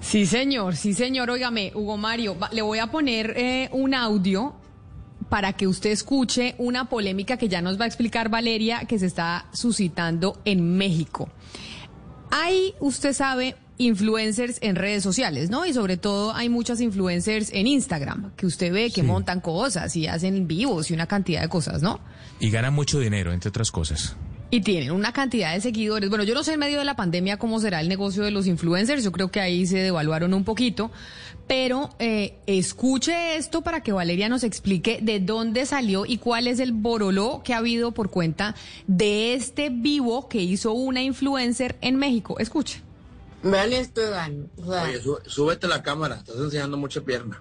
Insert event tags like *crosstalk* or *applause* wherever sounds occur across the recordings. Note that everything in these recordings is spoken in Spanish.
Sí, señor, sí, señor. Óigame, Hugo Mario, va- le voy a poner eh, un audio para que usted escuche una polémica que ya nos va a explicar Valeria que se está suscitando en México. Hay, usted sabe, influencers en redes sociales, ¿no? Y sobre todo hay muchas influencers en Instagram que usted ve que Sí. montan cosas y hacen vivos y una cantidad de cosas, ¿no? Y gana mucho dinero, entre otras cosas. Y tienen una cantidad de seguidores. Bueno, yo no sé en medio de la pandemia cómo será el negocio de los influencers. Yo creo que ahí se devaluaron un poquito. Pero eh, escuche esto para que Valeria nos explique de dónde salió y cuál es el boroló que ha habido por cuenta de este vivo que hizo una influencer en México. Escuche. Vean esto, Dan. O sea, Oye, sú- súbete la cámara, estás enseñando mucha pierna.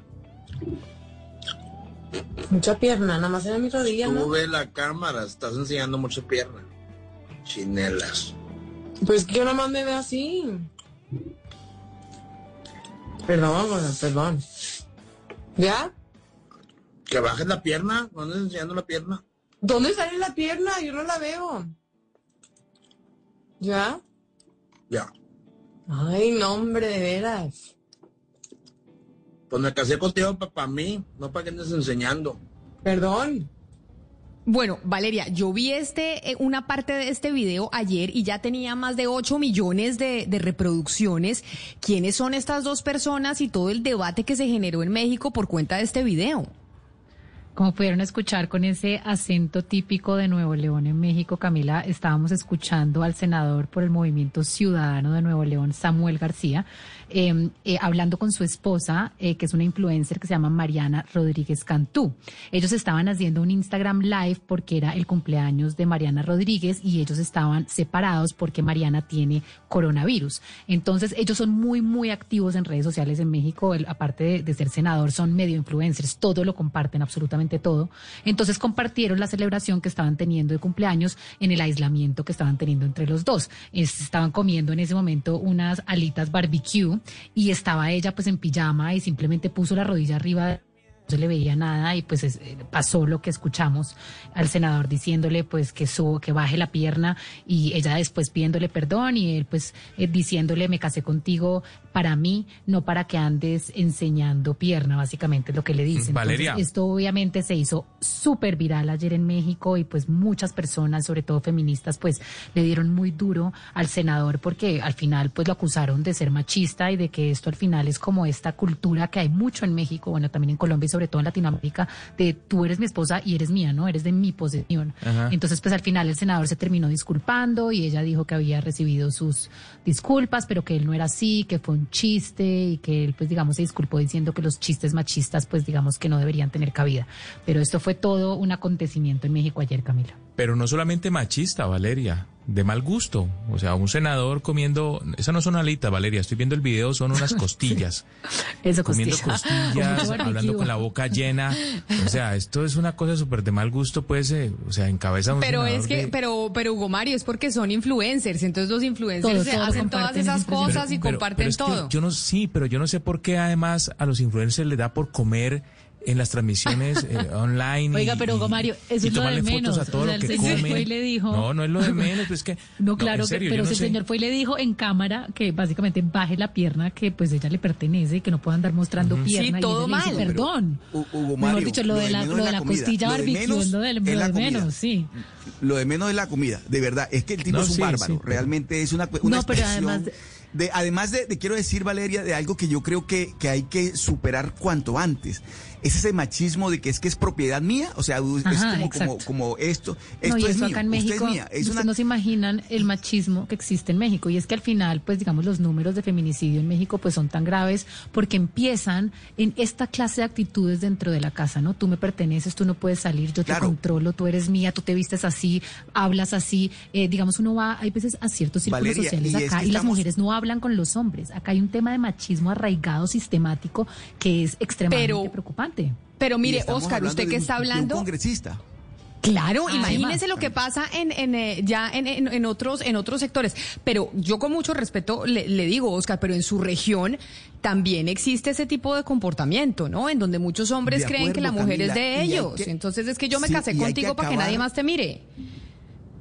mucha pierna, nada más era mi rodilla, ¿no? Sube la cámara, estás enseñando mucha pierna. Chinelas. Pues que yo nada más me veo así. Perdón, perdón. ¿Ya? Que bajes la pierna, no andes enseñando la pierna. ¿Dónde sale la pierna? Yo no la veo. ¿Ya? Ya. Ay, no, hombre, de veras. Pues me casé contigo para mí, no para que andes enseñando. Perdón. Bueno, Valeria, yo vi este, eh, una parte de este video ayer y ya tenía más de 8 millones de, de reproducciones. ¿Quiénes son estas dos personas y todo el debate que se generó en México por cuenta de este video? Como pudieron escuchar con ese acento típico de Nuevo León en México, Camila, estábamos escuchando al senador por el Movimiento Ciudadano de Nuevo León, Samuel García, eh, eh, hablando con su esposa, eh, que es una influencer que se llama Mariana Rodríguez Cantú. Ellos estaban haciendo un Instagram Live porque era el cumpleaños de Mariana Rodríguez y ellos estaban separados porque Mariana tiene coronavirus. Entonces, ellos son muy, muy activos en redes sociales en México. Aparte de, de ser senador, son medio influencers. Todo lo comparten, absolutamente todo. Entonces, compartieron la celebración que estaban teniendo de cumpleaños en el aislamiento que estaban teniendo entre los dos. Es- estaban comiendo en ese momento unas alitas barbecue y estaba ella pues en pijama y simplemente puso la rodilla arriba se le veía nada y pues es- eh, pasó lo que escuchamos al senador diciéndole pues que su, que baje la pierna y ella después pidiéndole perdón y él pues eh, diciéndole me casé contigo para mí no para que andes enseñando pierna básicamente es lo que le dicen Valeria. Entonces, esto obviamente se hizo súper viral ayer en México y pues muchas personas sobre todo feministas pues le dieron muy duro al senador porque al final pues lo acusaron de ser machista y de que esto al final es como esta cultura que hay mucho en México bueno también en Colombia y sobre todo en Latinoamérica, de tú eres mi esposa y eres mía, ¿no? Eres de mi posesión. Ajá. Entonces, pues al final el senador se terminó disculpando y ella dijo que había recibido sus disculpas, pero que él no era así, que fue un chiste y que él, pues digamos, se disculpó diciendo que los chistes machistas, pues digamos que no deberían tener cabida. Pero esto fue todo un acontecimiento en México ayer, Camila. Pero no solamente machista, Valeria, de mal gusto. O sea, un senador comiendo, esas no son alitas, Valeria, estoy viendo el video, son unas *laughs* costillas. *laughs* Eso comiendo costilla. costillas, hablando con la boca llena. O sea, esto es una cosa súper de mal gusto, pues, eh, o sea, en cabeza un Pero es que, de- pero, pero Hugo Mario, es porque son influencers, entonces los influencers se hacen todas esas cosas y Pero- comparten pero es que todo. Yo no, sí, pero yo no sé por qué además a los influencers les da por comer en las transmisiones eh, *laughs* online. Oiga, y- pero, Hugo Mario, eso y es lo de menos. fotos a todo O sea, lo que el señor comen. fue y le dijo- No, no es lo de menos, pues es que. *laughs* No, claro, en serio, que, pero no si el señor fue y le dijo en cámara que básicamente baje la pierna, que pues ella le pertenece y que no pueda andar mostrando pierna. Sí, todo y mal. dice, Perdón. Hu- Hugo Mejor Mario, dicho, lo, de la, menos lo es de la comida. costilla Lo de barbecue, menos lo de, menos, sí. Lo de menos es la comida, de verdad. Es que el tipo No, es un sí, bárbaro. sí, Realmente es una, una No, pero expresión además de- de, además de, de, quiero decir, Valeria, de algo que yo creo que, que hay que superar cuanto antes. Es ese machismo de que es que es propiedad mía, o sea, es como, como, esto, No, esto y es eso mío, acá en usted México, es mía. Es una, no se imaginan el machismo que existe en México. Y es que al final, pues digamos, los números de feminicidio en México pues son tan graves porque empiezan en esta clase de actitudes dentro de la casa, ¿no? Tú me perteneces, tú no puedes salir, yo te controlo, tú eres mía, tú te vistes así, hablas así. Eh, digamos, uno va, hay veces a ciertos círculos Valeria, sociales y es acá que y las mujeres no hablan hablan con los hombres. Acá hay un tema de machismo arraigado sistemático que es extremadamente Pero- preocupante. Pero mire, Oscar, usted que está de un hablando... congresista. Claro, Además. imagínense lo que pasa en, en, eh, ya en, en- en otros en otros sectores. Pero yo con mucho respeto le, le digo, Oscar, pero en su región también existe ese tipo de comportamiento, ¿no? En donde muchos hombres De creen que la mujer es de ellos. que- Entonces es que yo me Sí, casé contigo para que nadie más te mire.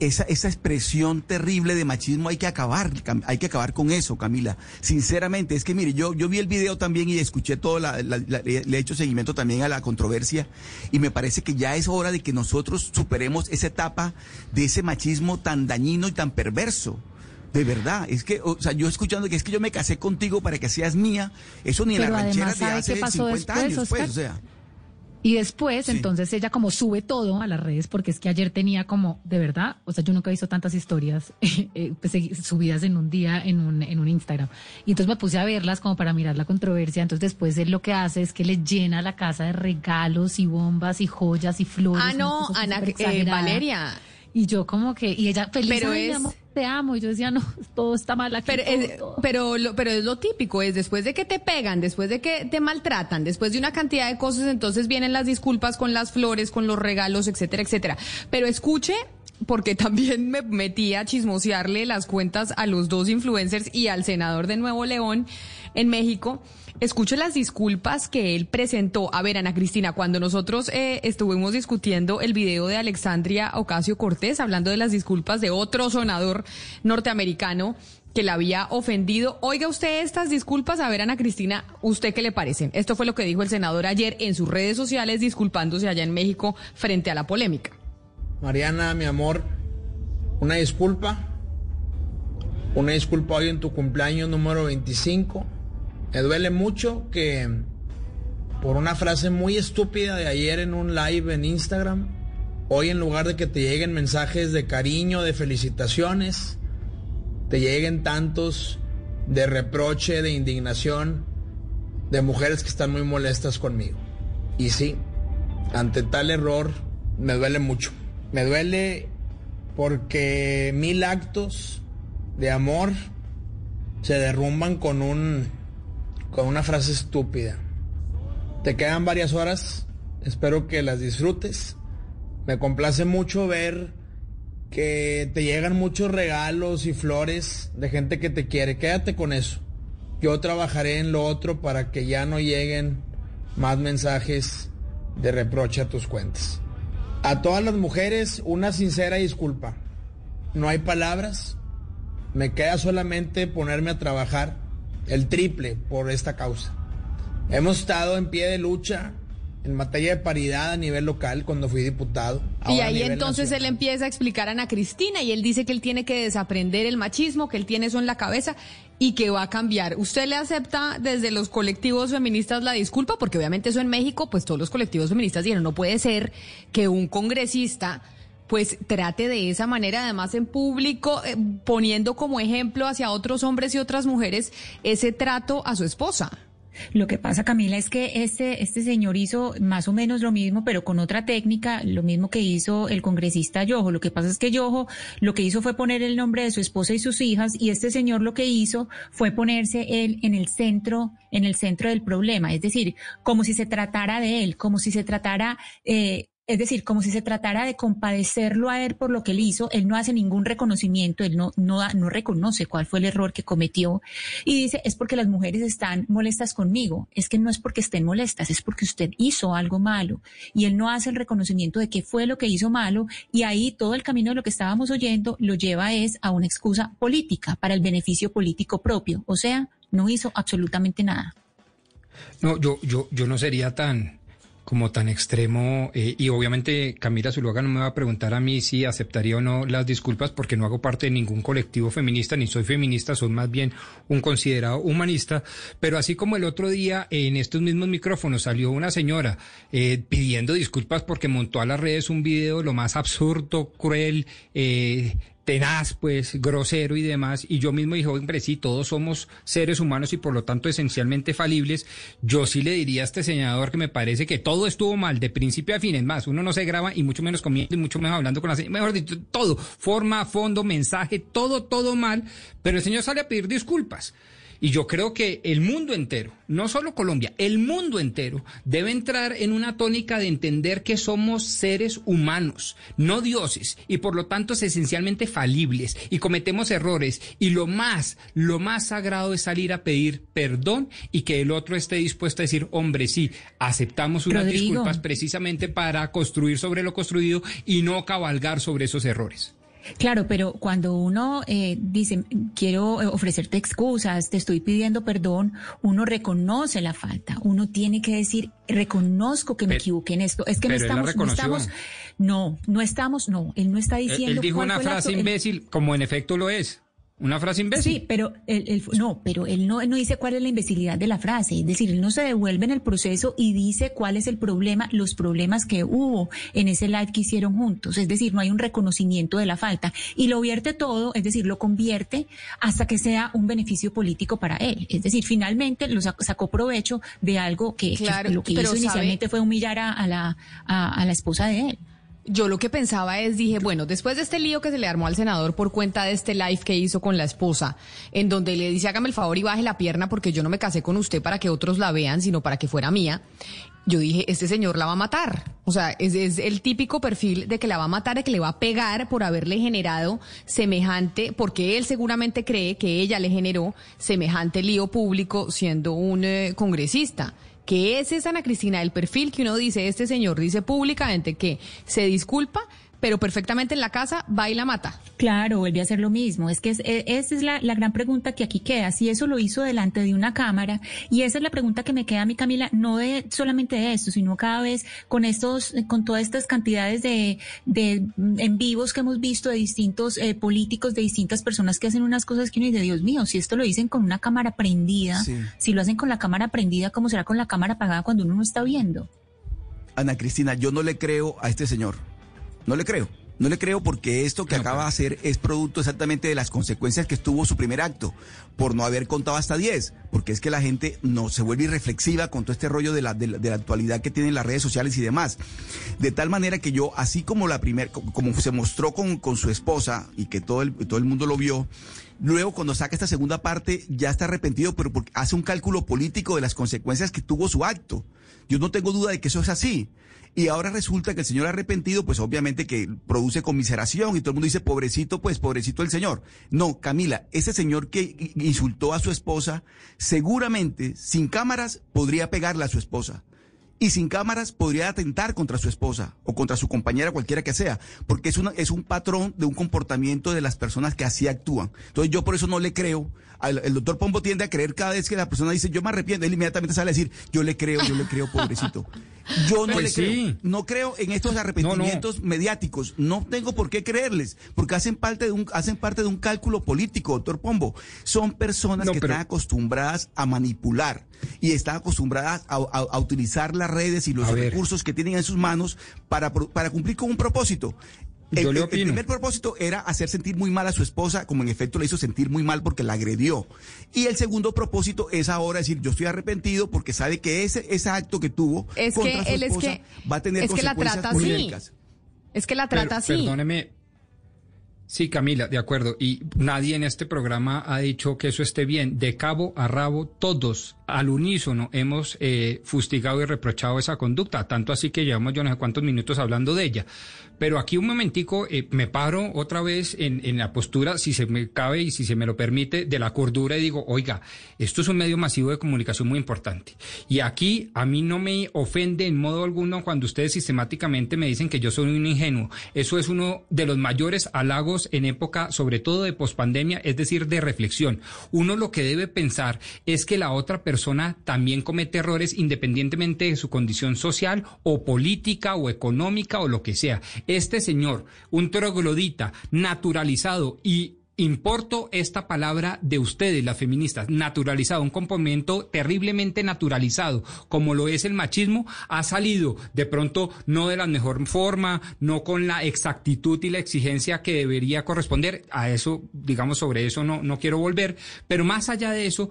Esa, esa expresión terrible de machismo hay que acabar, hay que acabar con eso, Camila. Sinceramente, es que mire, yo, yo vi el video también y escuché todo, la, la- la- le he hecho seguimiento también a la controversia y me parece que ya es hora de que nosotros superemos esa etapa de ese machismo tan dañino y tan perverso. De verdad, es que, o sea, yo escuchando que es que yo me casé contigo para que seas mía, eso ni en Pero la ranchera además, de ¿sabe hace qué pasó 50 después, años, pues, o sea. Y después, Sí. entonces ella como sube todo a las redes, porque es que ayer tenía como, de verdad, o sea, yo nunca he visto tantas historias *laughs* eh, pues, subidas en un día en un, en un Instagram. Y entonces me puse a verlas como para mirar la controversia. Entonces después él lo que hace es que le llena la casa de regalos y bombas y joyas y flores. Ah, no, Ana, eh. Valeria. Y yo como que, y ella feliz, Pero "Ay, mi es- amor, te amo. Y yo decía, no, todo está mal aquí. Pero, todo, es, todo". pero, lo, pero es lo típico, es después de que te pegan, después de que te maltratan, después de una cantidad de cosas, entonces vienen las disculpas con las flores, con los regalos, etcétera, etcétera. Pero escuche, porque también me metí a chismosearle las cuentas a los dos influencers y al senador de Nuevo León en México. Escuche las disculpas que él presentó. A ver, Ana Cristina, cuando nosotros eh, estuvimos discutiendo el video de Alexandria Ocasio Cortés, hablando de las disculpas de otro sonador norteamericano que la había ofendido. Oiga usted estas disculpas, a ver, Ana Cristina, ¿usted qué le parecen? Esto fue lo que dijo el senador ayer en sus redes sociales, disculpándose allá en México frente a la polémica. Mariana, mi amor, una disculpa. Una disculpa hoy en tu cumpleaños número 25. Me duele mucho que por una frase muy estúpida de ayer en un live en Instagram, hoy en lugar de que te lleguen mensajes de cariño, de felicitaciones, te lleguen tantos de reproche, de indignación, de mujeres que están muy molestas conmigo. Y sí, ante tal error me duele mucho. Me duele porque mil actos de amor se derrumban con un con una frase estúpida. Te quedan varias horas, espero que las disfrutes. Me complace mucho ver que te llegan muchos regalos y flores de gente que te quiere. Quédate con eso. Yo trabajaré en lo otro para que ya no lleguen más mensajes de reproche a tus cuentas. A todas las mujeres, una sincera disculpa. No hay palabras. Me queda solamente ponerme a trabajar el triple por esta causa. Hemos estado en pie de lucha en materia de paridad a nivel local cuando fui diputado. y ahí entonces él empieza a explicar a Ana Cristina y él dice que él tiene que desaprender el machismo, que él tiene eso en la cabeza y que va a cambiar. ¿Usted le acepta desde los colectivos feministas la disculpa? Porque obviamente eso en México, pues todos los colectivos feministas dijeron, no puede ser que un congresista pues trate de esa manera, además en público, eh, poniendo como ejemplo hacia otros hombres y otras mujeres ese trato a su esposa. Lo que pasa, Camila, es que este, este señor hizo más o menos lo mismo, pero con otra técnica, lo mismo que hizo el congresista Yojo. Lo que pasa es que Yojo lo que hizo fue poner el nombre de su esposa y sus hijas, y este señor lo que hizo fue ponerse él en el centro, en el centro del problema. Es decir, como si se tratara de él, como si se tratara, eh, es decir, como si se tratara de compadecerlo a él por lo que él hizo, él no hace ningún reconocimiento, él no, no, no reconoce cuál fue el error que cometió y dice, es porque las mujeres están molestas conmigo, es que no es porque estén molestas, es porque usted hizo algo malo y él no hace el reconocimiento de qué fue lo que hizo malo y ahí todo el camino de lo que estábamos oyendo lo lleva es a una excusa política para el beneficio político propio, o sea, no hizo absolutamente nada. No, yo, yo, yo no sería tan como tan extremo eh, y obviamente Camila Zuluaga no me va a preguntar a mí si aceptaría o no las disculpas porque no hago parte de ningún colectivo feminista ni soy feminista, soy más bien un considerado humanista, pero así como el otro día en estos mismos micrófonos salió una señora eh, pidiendo disculpas porque montó a las redes un video lo más absurdo, cruel, eh, tenaz, pues, grosero y demás, y yo mismo dije, hombre, sí, todos somos seres humanos y por lo tanto esencialmente falibles, yo sí le diría a este senador que me parece que todo estuvo mal, de principio a fin, es más, uno no se graba y mucho menos comiendo y mucho menos hablando con la señora, mejor dicho, todo, forma, fondo, mensaje, todo, todo mal, pero el señor sale a pedir disculpas. Y yo creo que el mundo entero, no solo Colombia, el mundo entero debe entrar en una tónica de entender que somos seres humanos, no dioses, y por lo tanto es esencialmente falibles y cometemos errores. Y lo más, lo más sagrado es salir a pedir perdón y que el otro esté dispuesto a decir, hombre, sí, aceptamos unas Rodrigo. disculpas precisamente para construir sobre lo construido y no cabalgar sobre esos errores. Claro, pero cuando uno eh, dice, quiero eh, ofrecerte excusas, te estoy pidiendo perdón, uno reconoce la falta. Uno tiene que decir, reconozco que me Pero- equivoqué en esto. Es que no él estamos, no estamos, no, no estamos, no, él no está Él- diciendo. Él dijo cuál una frase acto, él- imbécil, como en efecto lo es. Una frase imbécil. Sí, pero él, él- no, pero él no, él no dice cuál es la imbecilidad de la frase. Es decir, él no se devuelve en el proceso y dice cuál es el problema, los problemas que hubo en ese live que hicieron juntos. Es decir, no hay un reconocimiento de la falta. Y lo vierte todo, es decir, lo convierte hasta que sea un beneficio político para él. Es decir, finalmente lo sac- sacó provecho de algo que, que lo que hizo sabe- inicialmente fue humillar a, a la, a, a la esposa de él. Yo lo que pensaba es, dije, bueno, después de este lío que se le armó al senador por cuenta de este live que hizo con la esposa, en donde le dice, hágame el favor y baje la pierna porque yo no me casé con usted para que otros la vean, sino para que fuera mía, yo dije, este señor la va a matar. O sea, es, el típico perfil de que la va a matar, de que le va a pegar por haberle generado semejante, porque él seguramente cree que ella le generó semejante lío público siendo un eh, congresista. ¿Qué es esa, Ana Cristina? El perfil que uno dice, este señor dice públicamente que se disculpa, pero perfectamente en la casa va y la mata. Claro, vuelve a hacer lo mismo. Es que es- e- esa es la, la gran pregunta que aquí queda. Si eso lo hizo delante de una cámara, y esa es la pregunta que me queda a mí, Camila, no de solamente de esto, sino cada vez con estos, con todas estas cantidades de, de mm, en vivos que hemos visto de distintos eh, políticos, de distintas personas que hacen unas cosas que uno dice, Dios mío, si esto lo dicen con una cámara prendida, Sí. si lo hacen con la cámara prendida, ¿cómo será con la cámara apagada cuando uno no está viendo? Ana Cristina, yo no le creo a este señor. No le creo. No le creo porque esto que No, acaba de hacer es producto exactamente de las consecuencias que tuvo su primer acto, por no haber contado hasta 10, porque es que la gente no se vuelve irreflexiva con todo este rollo de la, de la, de la actualidad que tienen las redes sociales y demás. De tal manera que yo, así como la primer, co- como se mostró con, con su esposa y que todo el, todo el mundo lo vio, Luego, cuando saca esta segunda parte, ya está arrepentido, pero porque hace un cálculo político de las consecuencias que tuvo su acto. Yo no tengo duda de que eso es así. Y ahora resulta que el señor arrepentido, pues obviamente que produce conmiseración y todo el mundo dice, pobrecito, pues pobrecito el señor. No, Camila, ese señor que insultó a su esposa, seguramente sin cámaras podría pegarle a su esposa. Y sin cámaras podría atentar contra su esposa o contra su compañera, cualquiera que sea, porque es, una, es un patrón de un comportamiento de las personas que así actúan. Entonces yo por eso no le creo. El doctor Pombo tiende a creer cada vez que la persona dice yo me arrepiento, él inmediatamente sale a decir yo le creo, yo le creo, pobrecito. Yo no Pues le sí. creo. No creo en estos arrepentimientos mediáticos. No tengo por qué creerles, porque hacen parte de un, hacen parte de un cálculo político, doctor Pombo. Son personas No, que pero- están acostumbradas a manipular y están acostumbradas a, a- a utilizar las redes y los recursos que tienen en sus manos para, para cumplir con un propósito. El, Yo le el- primer propósito era hacer sentir muy mal a su esposa, como en efecto le hizo sentir muy mal porque la agredió. Y el segundo propósito es ahora decir, yo estoy arrepentido porque sabe que ese, ese acto que tuvo Es contra que su él es esposa que- va a tener es que la consecuencias trata así. políticas. Es que la Pero, trata así. Perdóneme. Sí, Camila, de acuerdo. Y nadie en este programa ha dicho que eso esté bien. De cabo a rabo, todos al unísono hemos eh, fustigado y reprochado esa conducta. Tanto así que llevamos yo no sé cuántos minutos hablando de ella. Pero aquí un momentico eh, me paro otra vez en, en la postura, si se me cabe y si se me lo permite, de la cordura y digo, oiga, esto es un medio masivo de comunicación muy importante. Y aquí a mí no me ofende en modo alguno cuando ustedes sistemáticamente me dicen que yo soy un ingenuo. Eso es uno de los mayores halagos en época, sobre todo de pospandemia, es decir, de reflexión. Uno lo que debe pensar es que la otra persona también comete errores independientemente de su condición social o política o económica o lo que sea. Este señor, un troglodita naturalizado y Importo esta palabra de ustedes, las feministas, naturalizado, un comportamiento terriblemente naturalizado, como lo es el machismo, ha salido de pronto no de la mejor forma, no con la exactitud y la exigencia que debería corresponder. A eso, digamos, sobre eso no, no quiero volver, pero más allá de eso,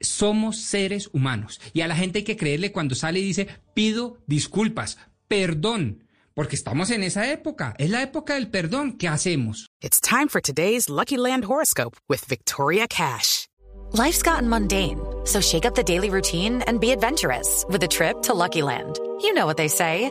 somos seres humanos. Y a la gente hay que creerle cuando sale y dice, pido disculpas, perdón. Porque estamos en esa época. Es la época del perdón. ¿Qué hacemos? It's time for today's Lucky Land horoscope with Victoria Cash. Life's gotten mundane, so shake up the daily routine and be adventurous with a trip to Lucky Land. You know what they say.